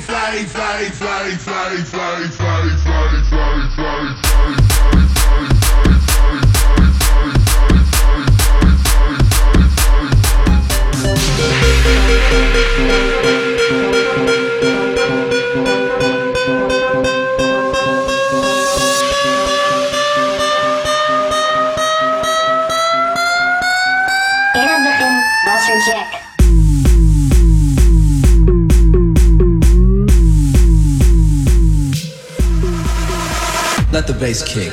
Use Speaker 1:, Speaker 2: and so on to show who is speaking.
Speaker 1: fly, fly, fly, fly, fly, fly, fly, fly, fly, fly, fly, fly, fly.
Speaker 2: Check.
Speaker 1: Bass kick.